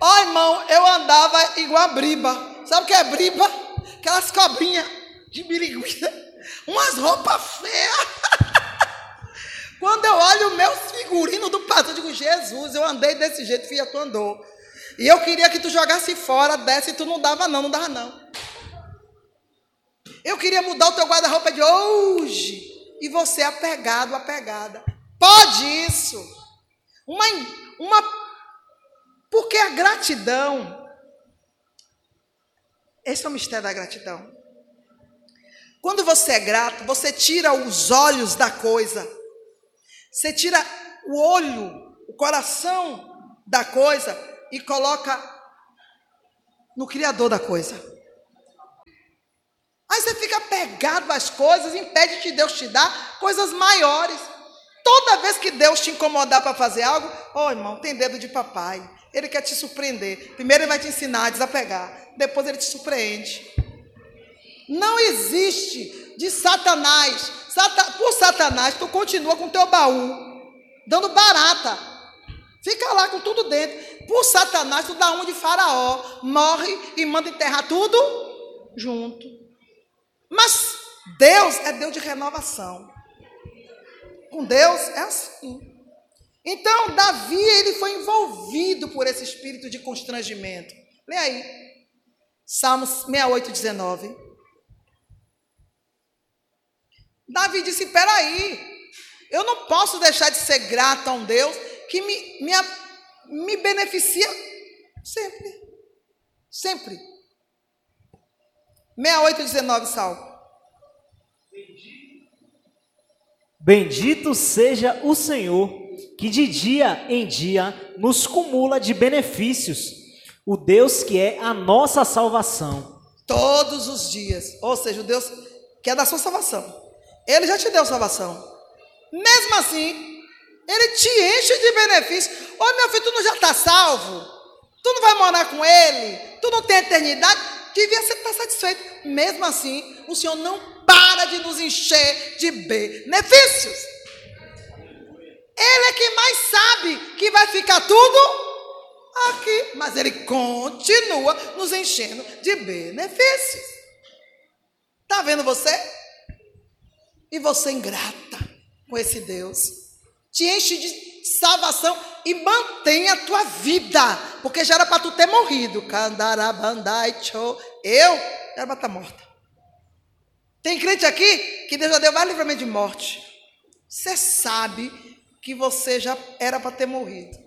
Ó, irmão, eu andava igual a briba. Sabe o que é briba? Aquelas cobrinhas de biriguinha. Umas roupas feias. Quando eu olho o meu figurino do pastor, eu digo, Jesus, eu andei desse jeito, filha, tu andou. E eu queria que tu jogasse fora, desse, e tu não dava não, não dava não. Eu queria mudar o teu guarda-roupa de hoje. E você apegado, apegada. Pode isso. Uma, uma, porque a gratidão, esse é o mistério da gratidão. Quando você é grato, você tira os olhos da coisa, você tira o olho, o coração da coisa e coloca no Criador da coisa. Aí você fica pegado às coisas, impede de Deus te dar coisas maiores. Toda vez que Deus te incomodar para fazer algo, ó oh, irmão, tem dedo de papai. Ele quer te surpreender. Primeiro ele vai te ensinar a desapegar. Depois ele te surpreende. Não existe de Satanás. Satan, por Satanás, tu continua com teu baú, dando barata. Fica lá com tudo dentro. Por Satanás, tu dá um de faraó. Morre e manda enterrar tudo junto. Mas Deus é Deus de renovação. Com Deus é assim. Então, Davi, ele foi envolvido por esse espírito de constrangimento. Lê aí. Salmos 68, 19. Davi disse: peraí, eu não posso deixar de ser grato a um Deus que me, me, me beneficia sempre. Sempre. 68, 19, Salmo. Bendito seja o Senhor, que de dia em dia nos cumula de benefícios, o Deus que é a nossa salvação. Todos os dias, ou seja, o Deus que é da sua salvação. Ele já te deu salvação. Mesmo assim, ele te enche de benefícios. Ô meu filho, tu não já está salvo? Tu não vai morar com ele? Tu não tem eternidade? Devia estar tá satisfeito. Mesmo assim, o Senhor não para de nos encher de benefícios. Ele é quem mais sabe que vai ficar tudo aqui, mas ele continua nos enchendo de benefícios. Está vendo você? E você ingrata com esse Deus. Te enche de salvação e mantém a tua vida, porque já era para tu ter morrido. Eu era para estar morta. Tem crente aqui que Deus já deu mais livramento de morte. Você sabe que você já era para ter morrido.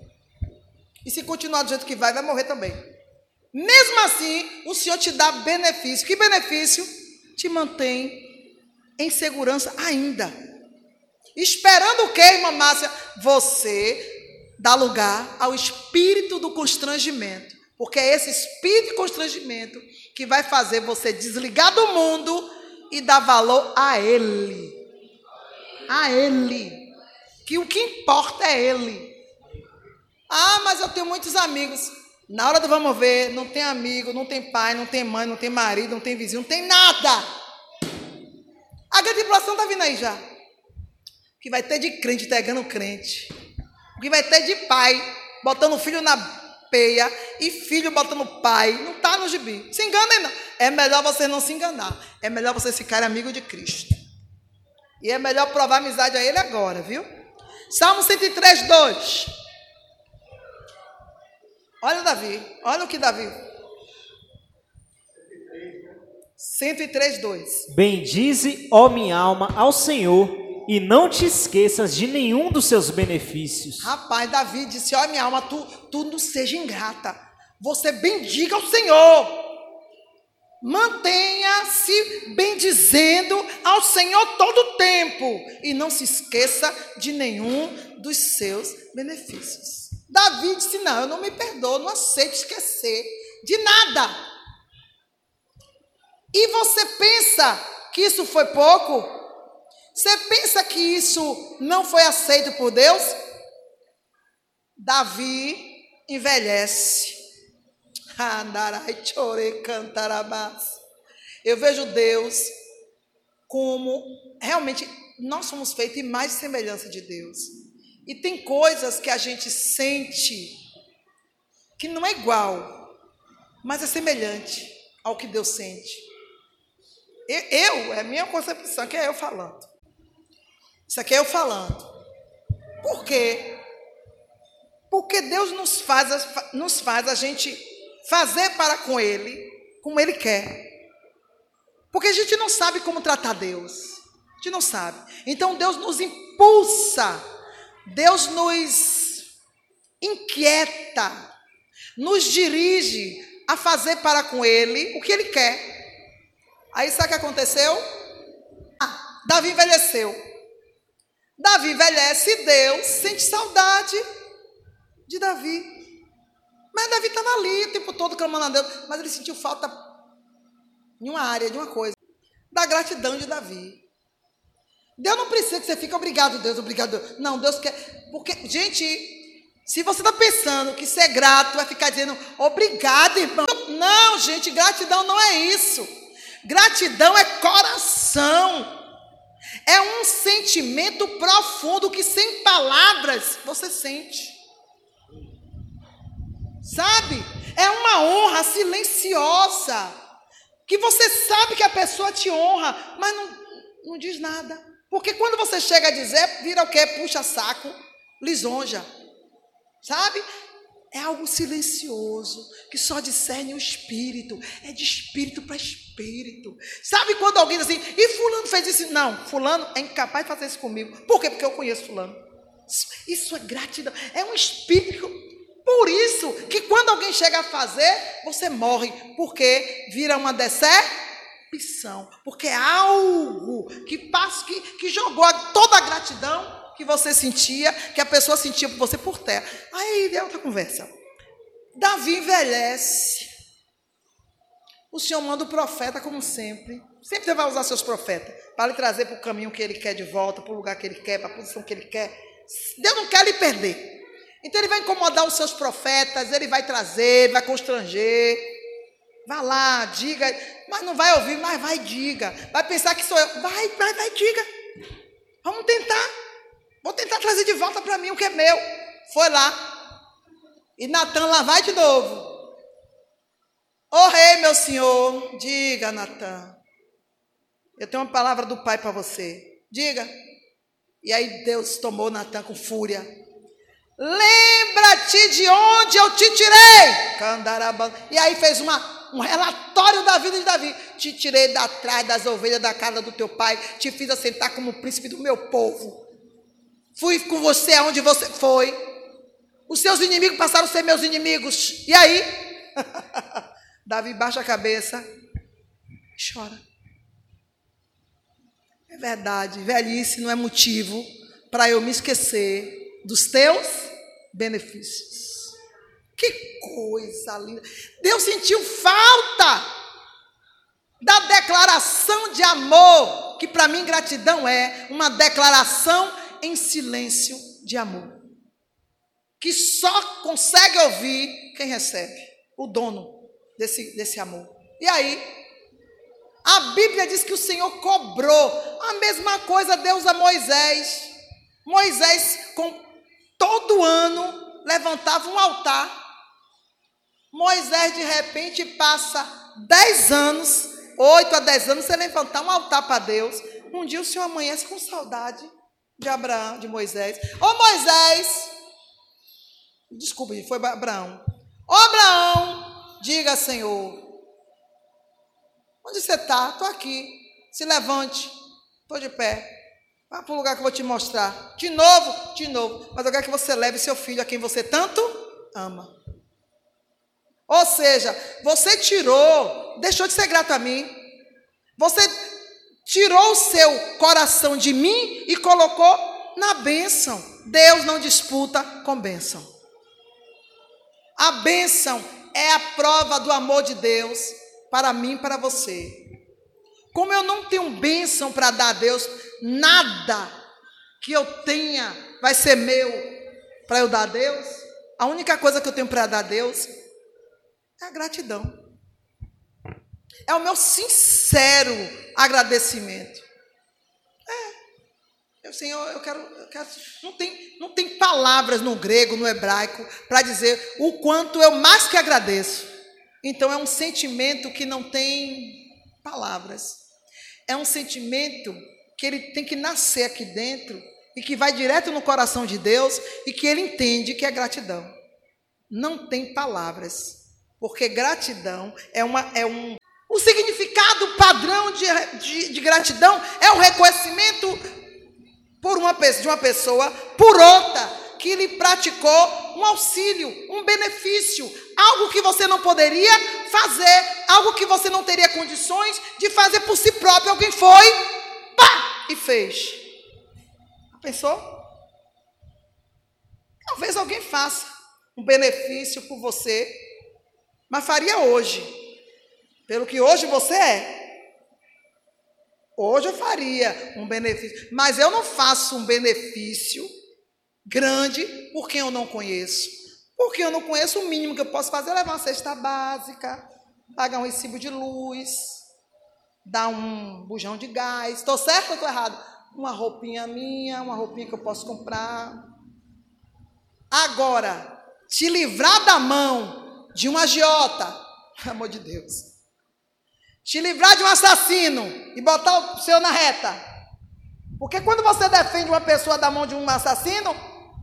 E se continuar do jeito que vai, vai morrer também. Mesmo assim, o Senhor te dá benefício. Que benefício? Te mantém em segurança ainda. Esperando o que, irmã Márcia? Você dá lugar ao espírito do constrangimento. Porque é esse espírito de constrangimento que vai fazer você desligar do mundo e dar valor a Ele. A Ele. Que o que importa é Ele. Ah, mas eu tenho muitos amigos. Na hora do vamos ver, não tem amigo, não tem pai, não tem mãe, não tem marido, não tem vizinho, não tem nada. A grande tribulação está vindo aí já. O que vai ter de crente pegando crente. O que vai ter de pai botando filho na peia e filho botando pai. Não está no gibi. Se enganem não. É melhor você não se enganar. É melhor você ficar amigo de Cristo. E é melhor provar amizade a Ele agora, viu? Salmo 103, 2. Olha Davi. Olha o que Davi. 103, 2. Bendize, ó minha alma, ao Senhor e não te esqueças de nenhum dos seus benefícios. Rapaz, Davi disse: Ó, minha alma, tu, tu não seja ingrata. Você bendiga o Senhor. Mantenha-se bendizendo ao Senhor todo o tempo. E não se esqueça de nenhum dos seus benefícios. Davi disse: Não, eu não me perdoo, não aceito esquecer de nada. E você pensa que isso foi pouco? Você pensa que isso não foi aceito por Deus? Davi envelhece. Eu vejo Deus como realmente nós somos feitos em mais semelhança de Deus. E tem coisas que a gente sente que não é igual, mas é semelhante ao que Deus sente. Eu, é minha concepção, que é eu falando. Isso aqui é eu falando. Por quê? Porque Deus nos faz, nos faz a gente fazer para com Ele como Ele quer. Porque a gente não sabe como tratar Deus. A gente não sabe. Então Deus nos impulsa, Deus nos inquieta, nos dirige a fazer para com Ele o que Ele quer. Aí sabe o que aconteceu? Ah, Davi envelheceu. Davi envelhece e Deus sente saudade de Davi. Mas Davi estava ali o tempo todo clamando a Deus, mas ele sentiu falta em uma área, de uma coisa, da gratidão de Davi. Deus não precisa que você fique obrigado, Deus, obrigado. Deus. Não, Deus quer. Porque, gente, se você está pensando que ser grato vai ficar dizendo obrigado, irmão. Não, gente, gratidão não é isso. Gratidão é coração. É um sentimento profundo que sem palavras você sente. Sabe? É uma honra silenciosa. Que você sabe que a pessoa te honra, mas não, não diz nada. Porque quando você chega a dizer, vira o quê? Puxa saco, lisonja. Sabe? É algo silencioso, que só discerne o espírito. É de espírito para espírito. Sabe quando alguém diz assim, e fulano fez isso? Não, fulano é incapaz de fazer isso comigo. Por quê? Porque eu conheço fulano. Isso, isso é gratidão. É um espírito por isso que quando alguém chega a fazer, você morre, porque vira uma decepção, porque é algo que passa, que, que jogou toda a gratidão que você sentia, que a pessoa sentia por você por terra. Aí é outra conversa. Davi envelhece. O Senhor manda o profeta, como sempre. Sempre você vai usar seus profetas para lhe trazer para o caminho que ele quer de volta, para o lugar que ele quer, para a posição que ele quer. Deus não quer lhe perder. Então ele vai incomodar os seus profetas, ele vai trazer, vai constranger. Vá lá, diga, mas não vai ouvir, mas vai, diga. Vai pensar que sou eu. Vai, vai, vai, diga. Vamos tentar. Vou tentar trazer de volta para mim o que é meu. Foi lá. E Natan lá vai de novo. Ô oh, rei, meu senhor, diga, Natan. Eu tenho uma palavra do pai para você. Diga. E aí Deus tomou Natan com fúria. Lembra-te de onde eu te tirei. E aí fez uma, um relatório da vida de Davi. Te tirei da trás das ovelhas da casa do teu pai. Te fiz assentar como príncipe do meu povo. Fui com você aonde você foi. Os seus inimigos passaram a ser meus inimigos. E aí? Davi baixa a cabeça e chora. É verdade, velhice não é motivo para eu me esquecer dos teus benefícios. Que coisa linda. Deus sentiu falta da declaração de amor, que para mim gratidão é uma declaração em silêncio de amor. Que só consegue ouvir quem recebe, o dono desse, desse amor. E aí, a Bíblia diz que o Senhor cobrou a mesma coisa Deus a Moisés. Moisés, com todo ano levantava um altar. Moisés, de repente, passa dez anos, oito a dez anos, sem levantar um altar para Deus. Um dia o Senhor amanhece com saudade de Abraão, de Moisés. Ô Moisés, desculpa, foi Abraão. Ô Abraão, diga Senhor, onde você está? Estou aqui. Se levante, estou de pé. Vá para o lugar que eu vou te mostrar. De novo, de novo. Mas eu quero que você leve seu filho a quem você tanto ama. Ou seja, você tirou, deixou de ser grato a mim. Você tirou o seu coração de mim e colocou na bênção. Deus não disputa com bênção. A bênção é a prova do amor de Deus para mim e para você. Como eu não tenho bênção para dar a Deus, nada que eu tenha vai ser meu para eu dar a Deus. A única coisa que eu tenho para dar a Deus é a gratidão. É o meu sincero agradecimento. É. Senhor, eu quero, eu quero. Não, tem, não tem palavras no grego, no hebraico, para dizer o quanto eu mais que agradeço. Então é um sentimento que não tem palavras. É um sentimento que ele tem que nascer aqui dentro e que vai direto no coração de Deus e que ele entende que é gratidão. Não tem palavras, porque gratidão é, uma, é um. O significado padrão de, de, de gratidão é o reconhecimento por uma, de uma pessoa por outra que lhe praticou um auxílio, um benefício, algo que você não poderia fazer, algo que você não teria condições de fazer por si próprio. Alguém foi, pá, e fez. Pensou? Talvez alguém faça um benefício por você, mas faria hoje, pelo que hoje você é. Hoje eu faria um benefício, mas eu não faço um benefício grande por quem eu não conheço. Porque eu não conheço, o mínimo que eu posso fazer é levar uma cesta básica, pagar um recibo de luz, dar um bujão de gás. Estou certo ou estou errado? Uma roupinha minha, uma roupinha que eu posso comprar. Agora, te livrar da mão de um agiota, pelo amor de Deus. Te livrar de um assassino e botar o seu na reta. Porque quando você defende uma pessoa da mão de um assassino,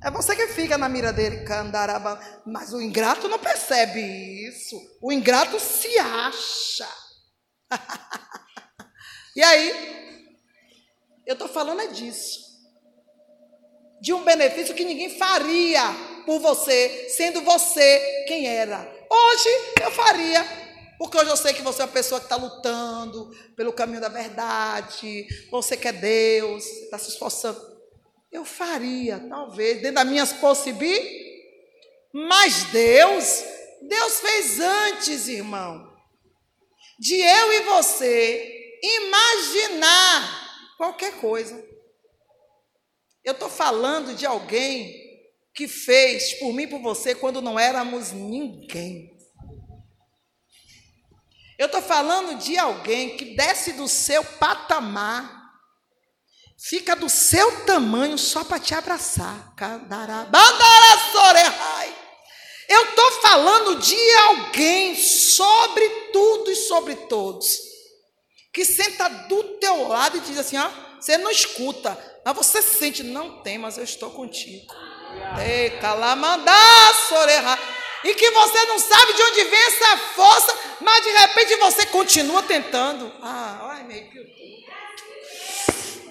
é você que fica na mira dele, candaraba. Mas o ingrato não percebe isso. O ingrato se acha. e aí, eu estou falando é disso. De um benefício que ninguém faria por você, sendo você quem era. Hoje eu faria, porque hoje eu sei que você é uma pessoa que está lutando pelo caminho da verdade, você quer Deus, está se esforçando. Eu faria, talvez, dentro das minhas possibilidades. Mas Deus, Deus fez antes, irmão, de eu e você imaginar qualquer coisa. Eu estou falando de alguém que fez por mim e por você quando não éramos ninguém. Eu estou falando de alguém que desce do seu patamar fica do seu tamanho só para te abraçar. Eu estou falando de alguém sobre tudo e sobre todos, que senta do teu lado e diz assim: ó, você não escuta, mas você sente, não tem, mas eu estou contigo. E que você não sabe de onde vem essa força, mas de repente você continua tentando. Ah, olha meio que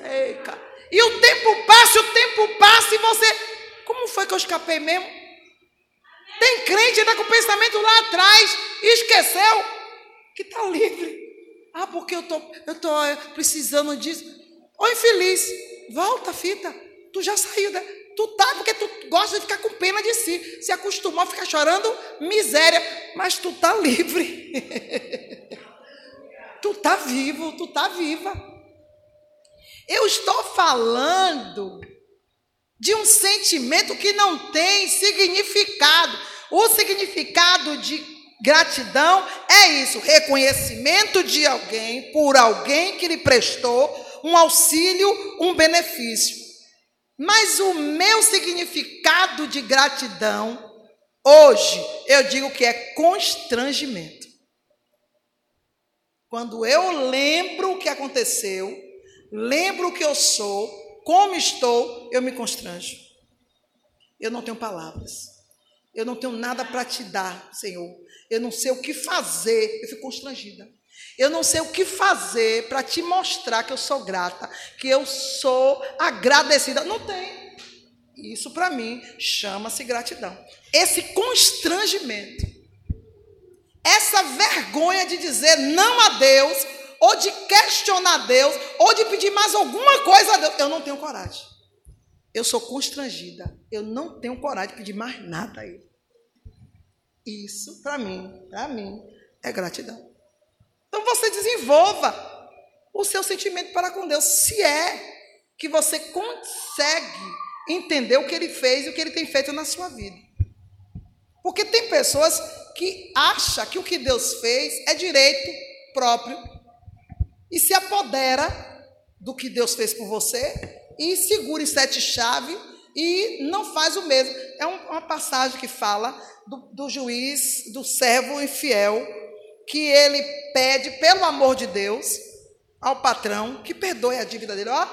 Eita. E o tempo passa, o tempo passa e você. Como foi que eu escapei mesmo? Tem crente ainda com o pensamento lá atrás e esqueceu que está livre. Ah, porque eu tô, eu tô eh, precisando disso. Ô infeliz, volta, fita. Tu já saiu da. Tu tá porque tu gosta de ficar com pena de si. Se acostumou a ficar chorando miséria. Mas tu tá livre. tu tá vivo, tu tá viva. Eu estou falando de um sentimento que não tem significado. O significado de gratidão é isso: reconhecimento de alguém por alguém que lhe prestou um auxílio, um benefício. Mas o meu significado de gratidão, hoje, eu digo que é constrangimento. Quando eu lembro o que aconteceu, lembro o que eu sou, como estou, eu me constranjo. Eu não tenho palavras. Eu não tenho nada para te dar, Senhor. Eu não sei o que fazer. Eu fico constrangida. Eu não sei o que fazer para te mostrar que eu sou grata, que eu sou agradecida. Não tem. Isso para mim chama-se gratidão. Esse constrangimento, essa vergonha de dizer não a Deus ou de questionar Deus, ou de pedir mais alguma coisa a Deus. Eu não tenho coragem. Eu sou constrangida. Eu não tenho coragem de pedir mais nada a Ele. Isso, para mim, para mim, é gratidão. Então você desenvolva o seu sentimento para com Deus, se é que você consegue entender o que Ele fez e o que Ele tem feito na sua vida. Porque tem pessoas que acham que o que Deus fez é direito próprio e se apodera do que Deus fez por você e segura em sete chaves e não faz o mesmo. É um, uma passagem que fala do, do juiz, do servo infiel, que ele pede, pelo amor de Deus, ao patrão que perdoe a dívida dele. Ó,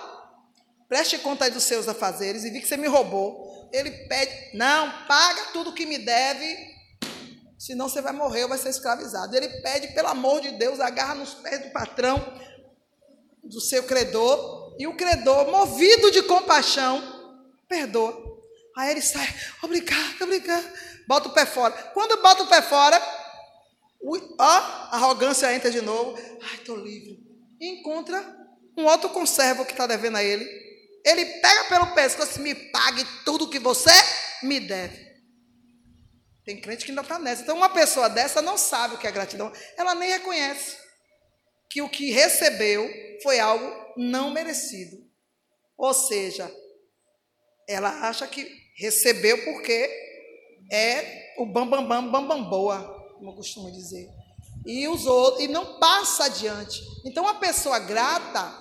preste conta aí dos seus afazeres e vi que você me roubou. Ele pede, não, paga tudo que me deve, senão você vai morrer ou vai ser escravizado. Ele pede, pelo amor de Deus, agarra nos pés do patrão, do seu credor, e o credor, movido de compaixão, perdoa. Aí ele sai, obrigado, obrigado. Bota o pé fora. Quando bota o pé fora, ó, a arrogância entra de novo. Ai, estou livre. Encontra um outro conservo que está devendo a ele. Ele pega pelo pescoço e me pague tudo que você me deve. Tem crente que ainda está nessa. Então, uma pessoa dessa não sabe o que é gratidão. Ela nem reconhece que o que recebeu foi algo não merecido. Ou seja, ela acha que recebeu porque é o bam bam bam bam boa, como costumo dizer. E os outros e não passa adiante. Então a pessoa grata,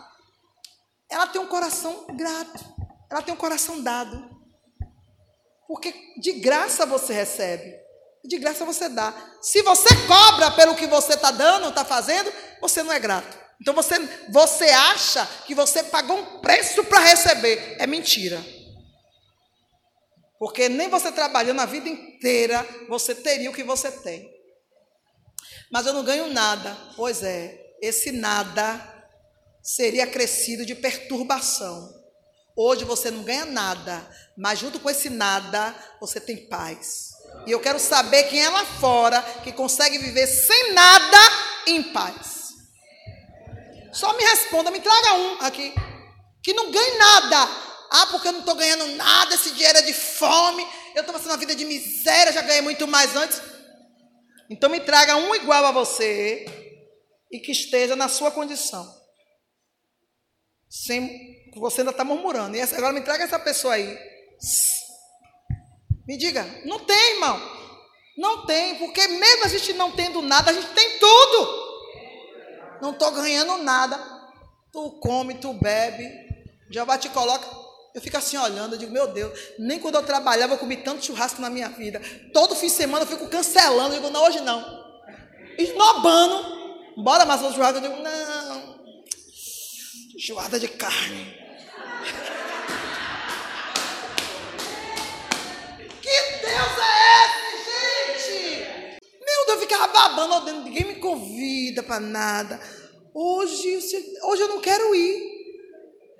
ela tem um coração grato. Ela tem um coração dado. Porque de graça você recebe. De graça você dá. Se você cobra pelo que você está dando, está fazendo, você não é grato. Então você, você acha que você pagou um preço para receber. É mentira. Porque nem você trabalhando a vida inteira, você teria o que você tem. Mas eu não ganho nada. Pois é, esse nada seria acrescido de perturbação. Hoje você não ganha nada, mas junto com esse nada, você tem paz. E eu quero saber quem é lá fora que consegue viver sem nada em paz. Só me responda, me traga um aqui que não ganhe nada, ah, porque eu não estou ganhando nada, esse dinheiro é de fome, eu estou passando uma vida de miséria, já ganhei muito mais antes. Então me traga um igual a você e que esteja na sua condição. Sem, você ainda está murmurando. E agora me traga essa pessoa aí. Me diga, não tem, irmão. Não tem, porque mesmo a gente não tendo nada, a gente tem tudo. Não estou ganhando nada. Tu come, tu bebe. Jeová te coloca. Eu fico assim olhando, eu digo, meu Deus, nem quando eu trabalhava eu comi tanto churrasco na minha vida. Todo fim de semana eu fico cancelando, eu digo, não, hoje não. Esnobando. Bora mais um churrasco, eu digo, não. Churrada de carne. que Deus é esse, gente? Meu Deus, eu ficava babando, ninguém me convida para nada. Hoje, hoje eu não quero ir.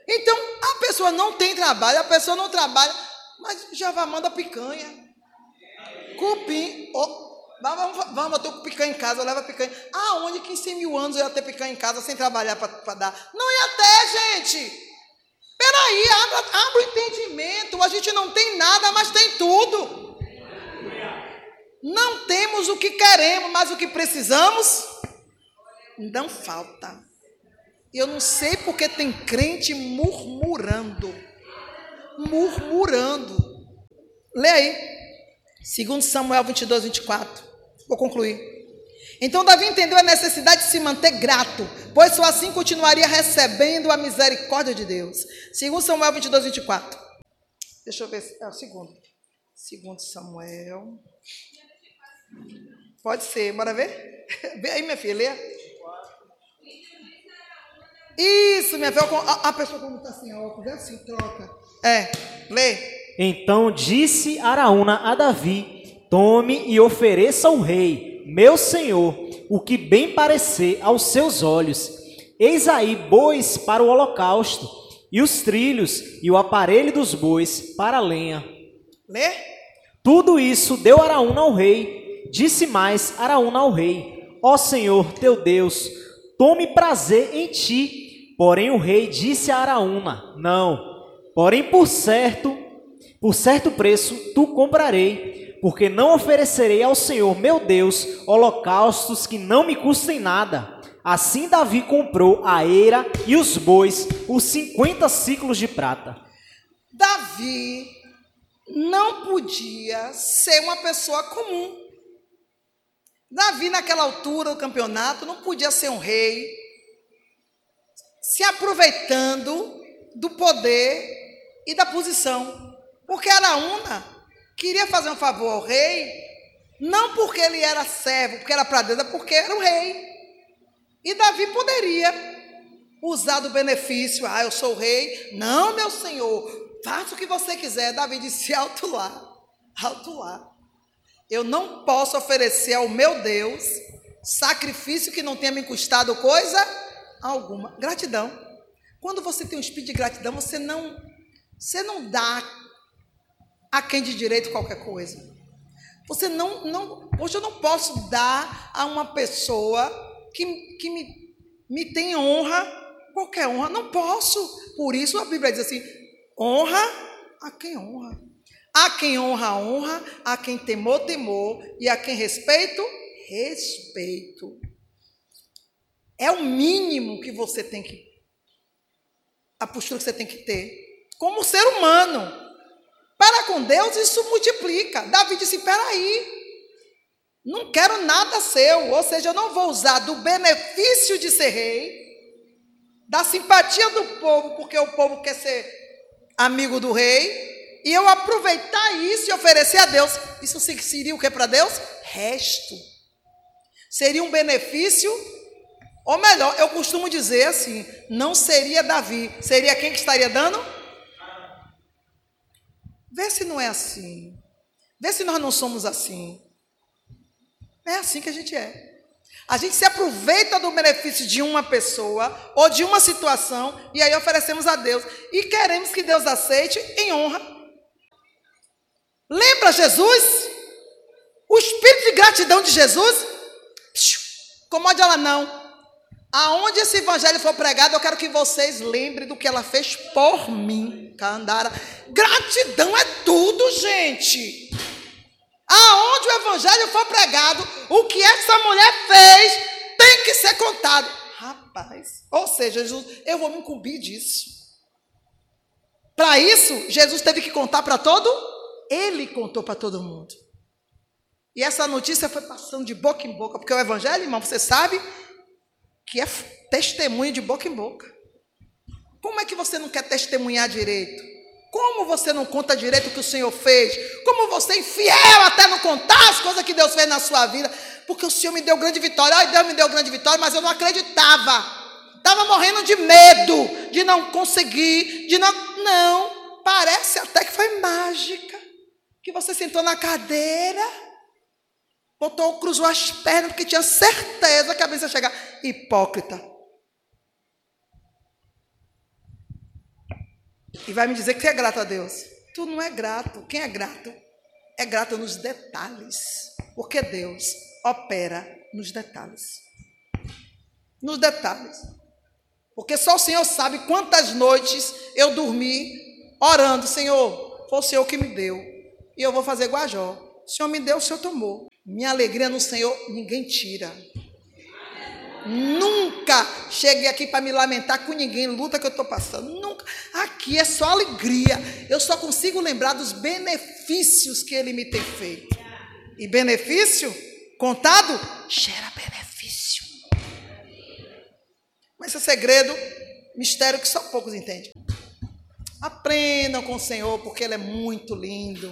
Então, a pessoa não tem trabalho, a pessoa não trabalha, mas já vai manda picanha. Cupim. Oh, vamos, vamos, eu estou com picanha em casa, leva picanha. Aonde que em 100 mil anos eu ia ter picanha em casa sem trabalhar para dar? Não ia ter, gente. Peraí, abra, abra o entendimento. A gente não tem nada, mas tem tudo. Não temos o que queremos, mas o que precisamos não falta. Eu não sei porque tem crente murmurando. Murmurando. Lê aí. Segundo Samuel 22, 24. Vou concluir. Então Davi entendeu a necessidade de se manter grato, pois só assim continuaria recebendo a misericórdia de Deus. Segundo Samuel 22, 24. Deixa eu ver. É o segundo. Segundo Samuel. Pode ser, bora ver? Vê aí, minha filha, lê. Isso, minha filha. A, a pessoa quando está sem óculos é assim, troca. É, lê. Então disse Araúna a Davi: Tome e ofereça ao rei, meu senhor, o que bem parecer aos seus olhos. Eis aí bois para o holocausto, e os trilhos e o aparelho dos bois para a lenha. Lê. Tudo isso deu Araúna ao rei. Disse mais Araúna ao rei: Ó Senhor teu Deus, tome prazer em ti Porém o rei disse a Araúna: Não, porém por certo, por certo preço tu comprarei, porque não oferecerei ao Senhor meu Deus holocaustos que não me custem nada. Assim Davi comprou a eira e os bois por cinquenta ciclos de prata. Davi não podia ser uma pessoa comum. Davi, naquela altura do campeonato, não podia ser um rei, se aproveitando do poder e da posição. Porque Araúna queria fazer um favor ao rei, não porque ele era servo, porque era para Deus, é porque era o rei. E Davi poderia usar do benefício, ah, eu sou rei. Não, meu senhor, faça o que você quiser. Davi disse, alto lá, alto lá. Eu não posso oferecer ao meu Deus sacrifício que não tenha me custado coisa alguma. Gratidão. Quando você tem um espírito de gratidão, você não, você não dá a quem de direito qualquer coisa. Você não, não, hoje eu não posso dar a uma pessoa que, que me, me tem honra, qualquer honra, não posso. Por isso a Bíblia diz assim: honra a quem honra. A quem honra, honra, a quem temor, temor, e a quem respeito, respeito. É o mínimo que você tem que, a postura que você tem que ter, como ser humano. Para com Deus, isso multiplica. Davi disse: peraí, não quero nada seu, ou seja, eu não vou usar do benefício de ser rei, da simpatia do povo, porque o povo quer ser amigo do rei, e eu aproveitar isso e oferecer a Deus. Isso seria o que para Deus? Resto. Seria um benefício, ou melhor, eu costumo dizer assim: não seria Davi, seria quem que estaria dando? Vê se não é assim. Vê se nós não somos assim. É assim que a gente é. A gente se aproveita do benefício de uma pessoa ou de uma situação e aí oferecemos a Deus. E queremos que Deus aceite em honra. Lembra Jesus? O espírito de gratidão de Jesus? Comode ela não. Aonde esse evangelho for pregado, eu quero que vocês lembrem do que ela fez por mim. Candara. Gratidão é tudo, gente. Aonde o evangelho for pregado, o que essa mulher fez tem que ser contado. Rapaz, ou seja, Jesus, eu vou me incumbir disso. Para isso, Jesus teve que contar para todo, ele contou para todo mundo. E essa notícia foi passando de boca em boca, porque o evangelho, irmão, você sabe que é testemunho de boca em boca. Como é que você não quer testemunhar direito? Como você não conta direito o que o Senhor fez? Como você é infiel até não contar as coisas que Deus fez na sua vida? Porque o Senhor me deu grande vitória. Ai, Deus me deu grande vitória, mas eu não acreditava. Estava morrendo de medo, de não conseguir, de não. Não, parece até que foi mágica. Que você sentou na cadeira, botou, cruzou as pernas, porque tinha certeza que a bênção ia chegar. Hipócrita. E vai me dizer que é grato a Deus. Tu não é grato. Quem é grato? É grato nos detalhes. Porque Deus opera nos detalhes. Nos detalhes. Porque só o Senhor sabe quantas noites eu dormi orando, Senhor, foi o Senhor que me deu. E eu vou fazer igual a Jó. O Senhor me deu, o Senhor tomou. Minha alegria no Senhor, ninguém tira. Nunca cheguei aqui para me lamentar com ninguém, luta que eu estou passando. Nunca. Aqui é só alegria. Eu só consigo lembrar dos benefícios que ele me tem feito. E benefício contado gera benefício. Mas esse é segredo, mistério que só poucos entendem. Aprendam com o Senhor, porque Ele é muito lindo.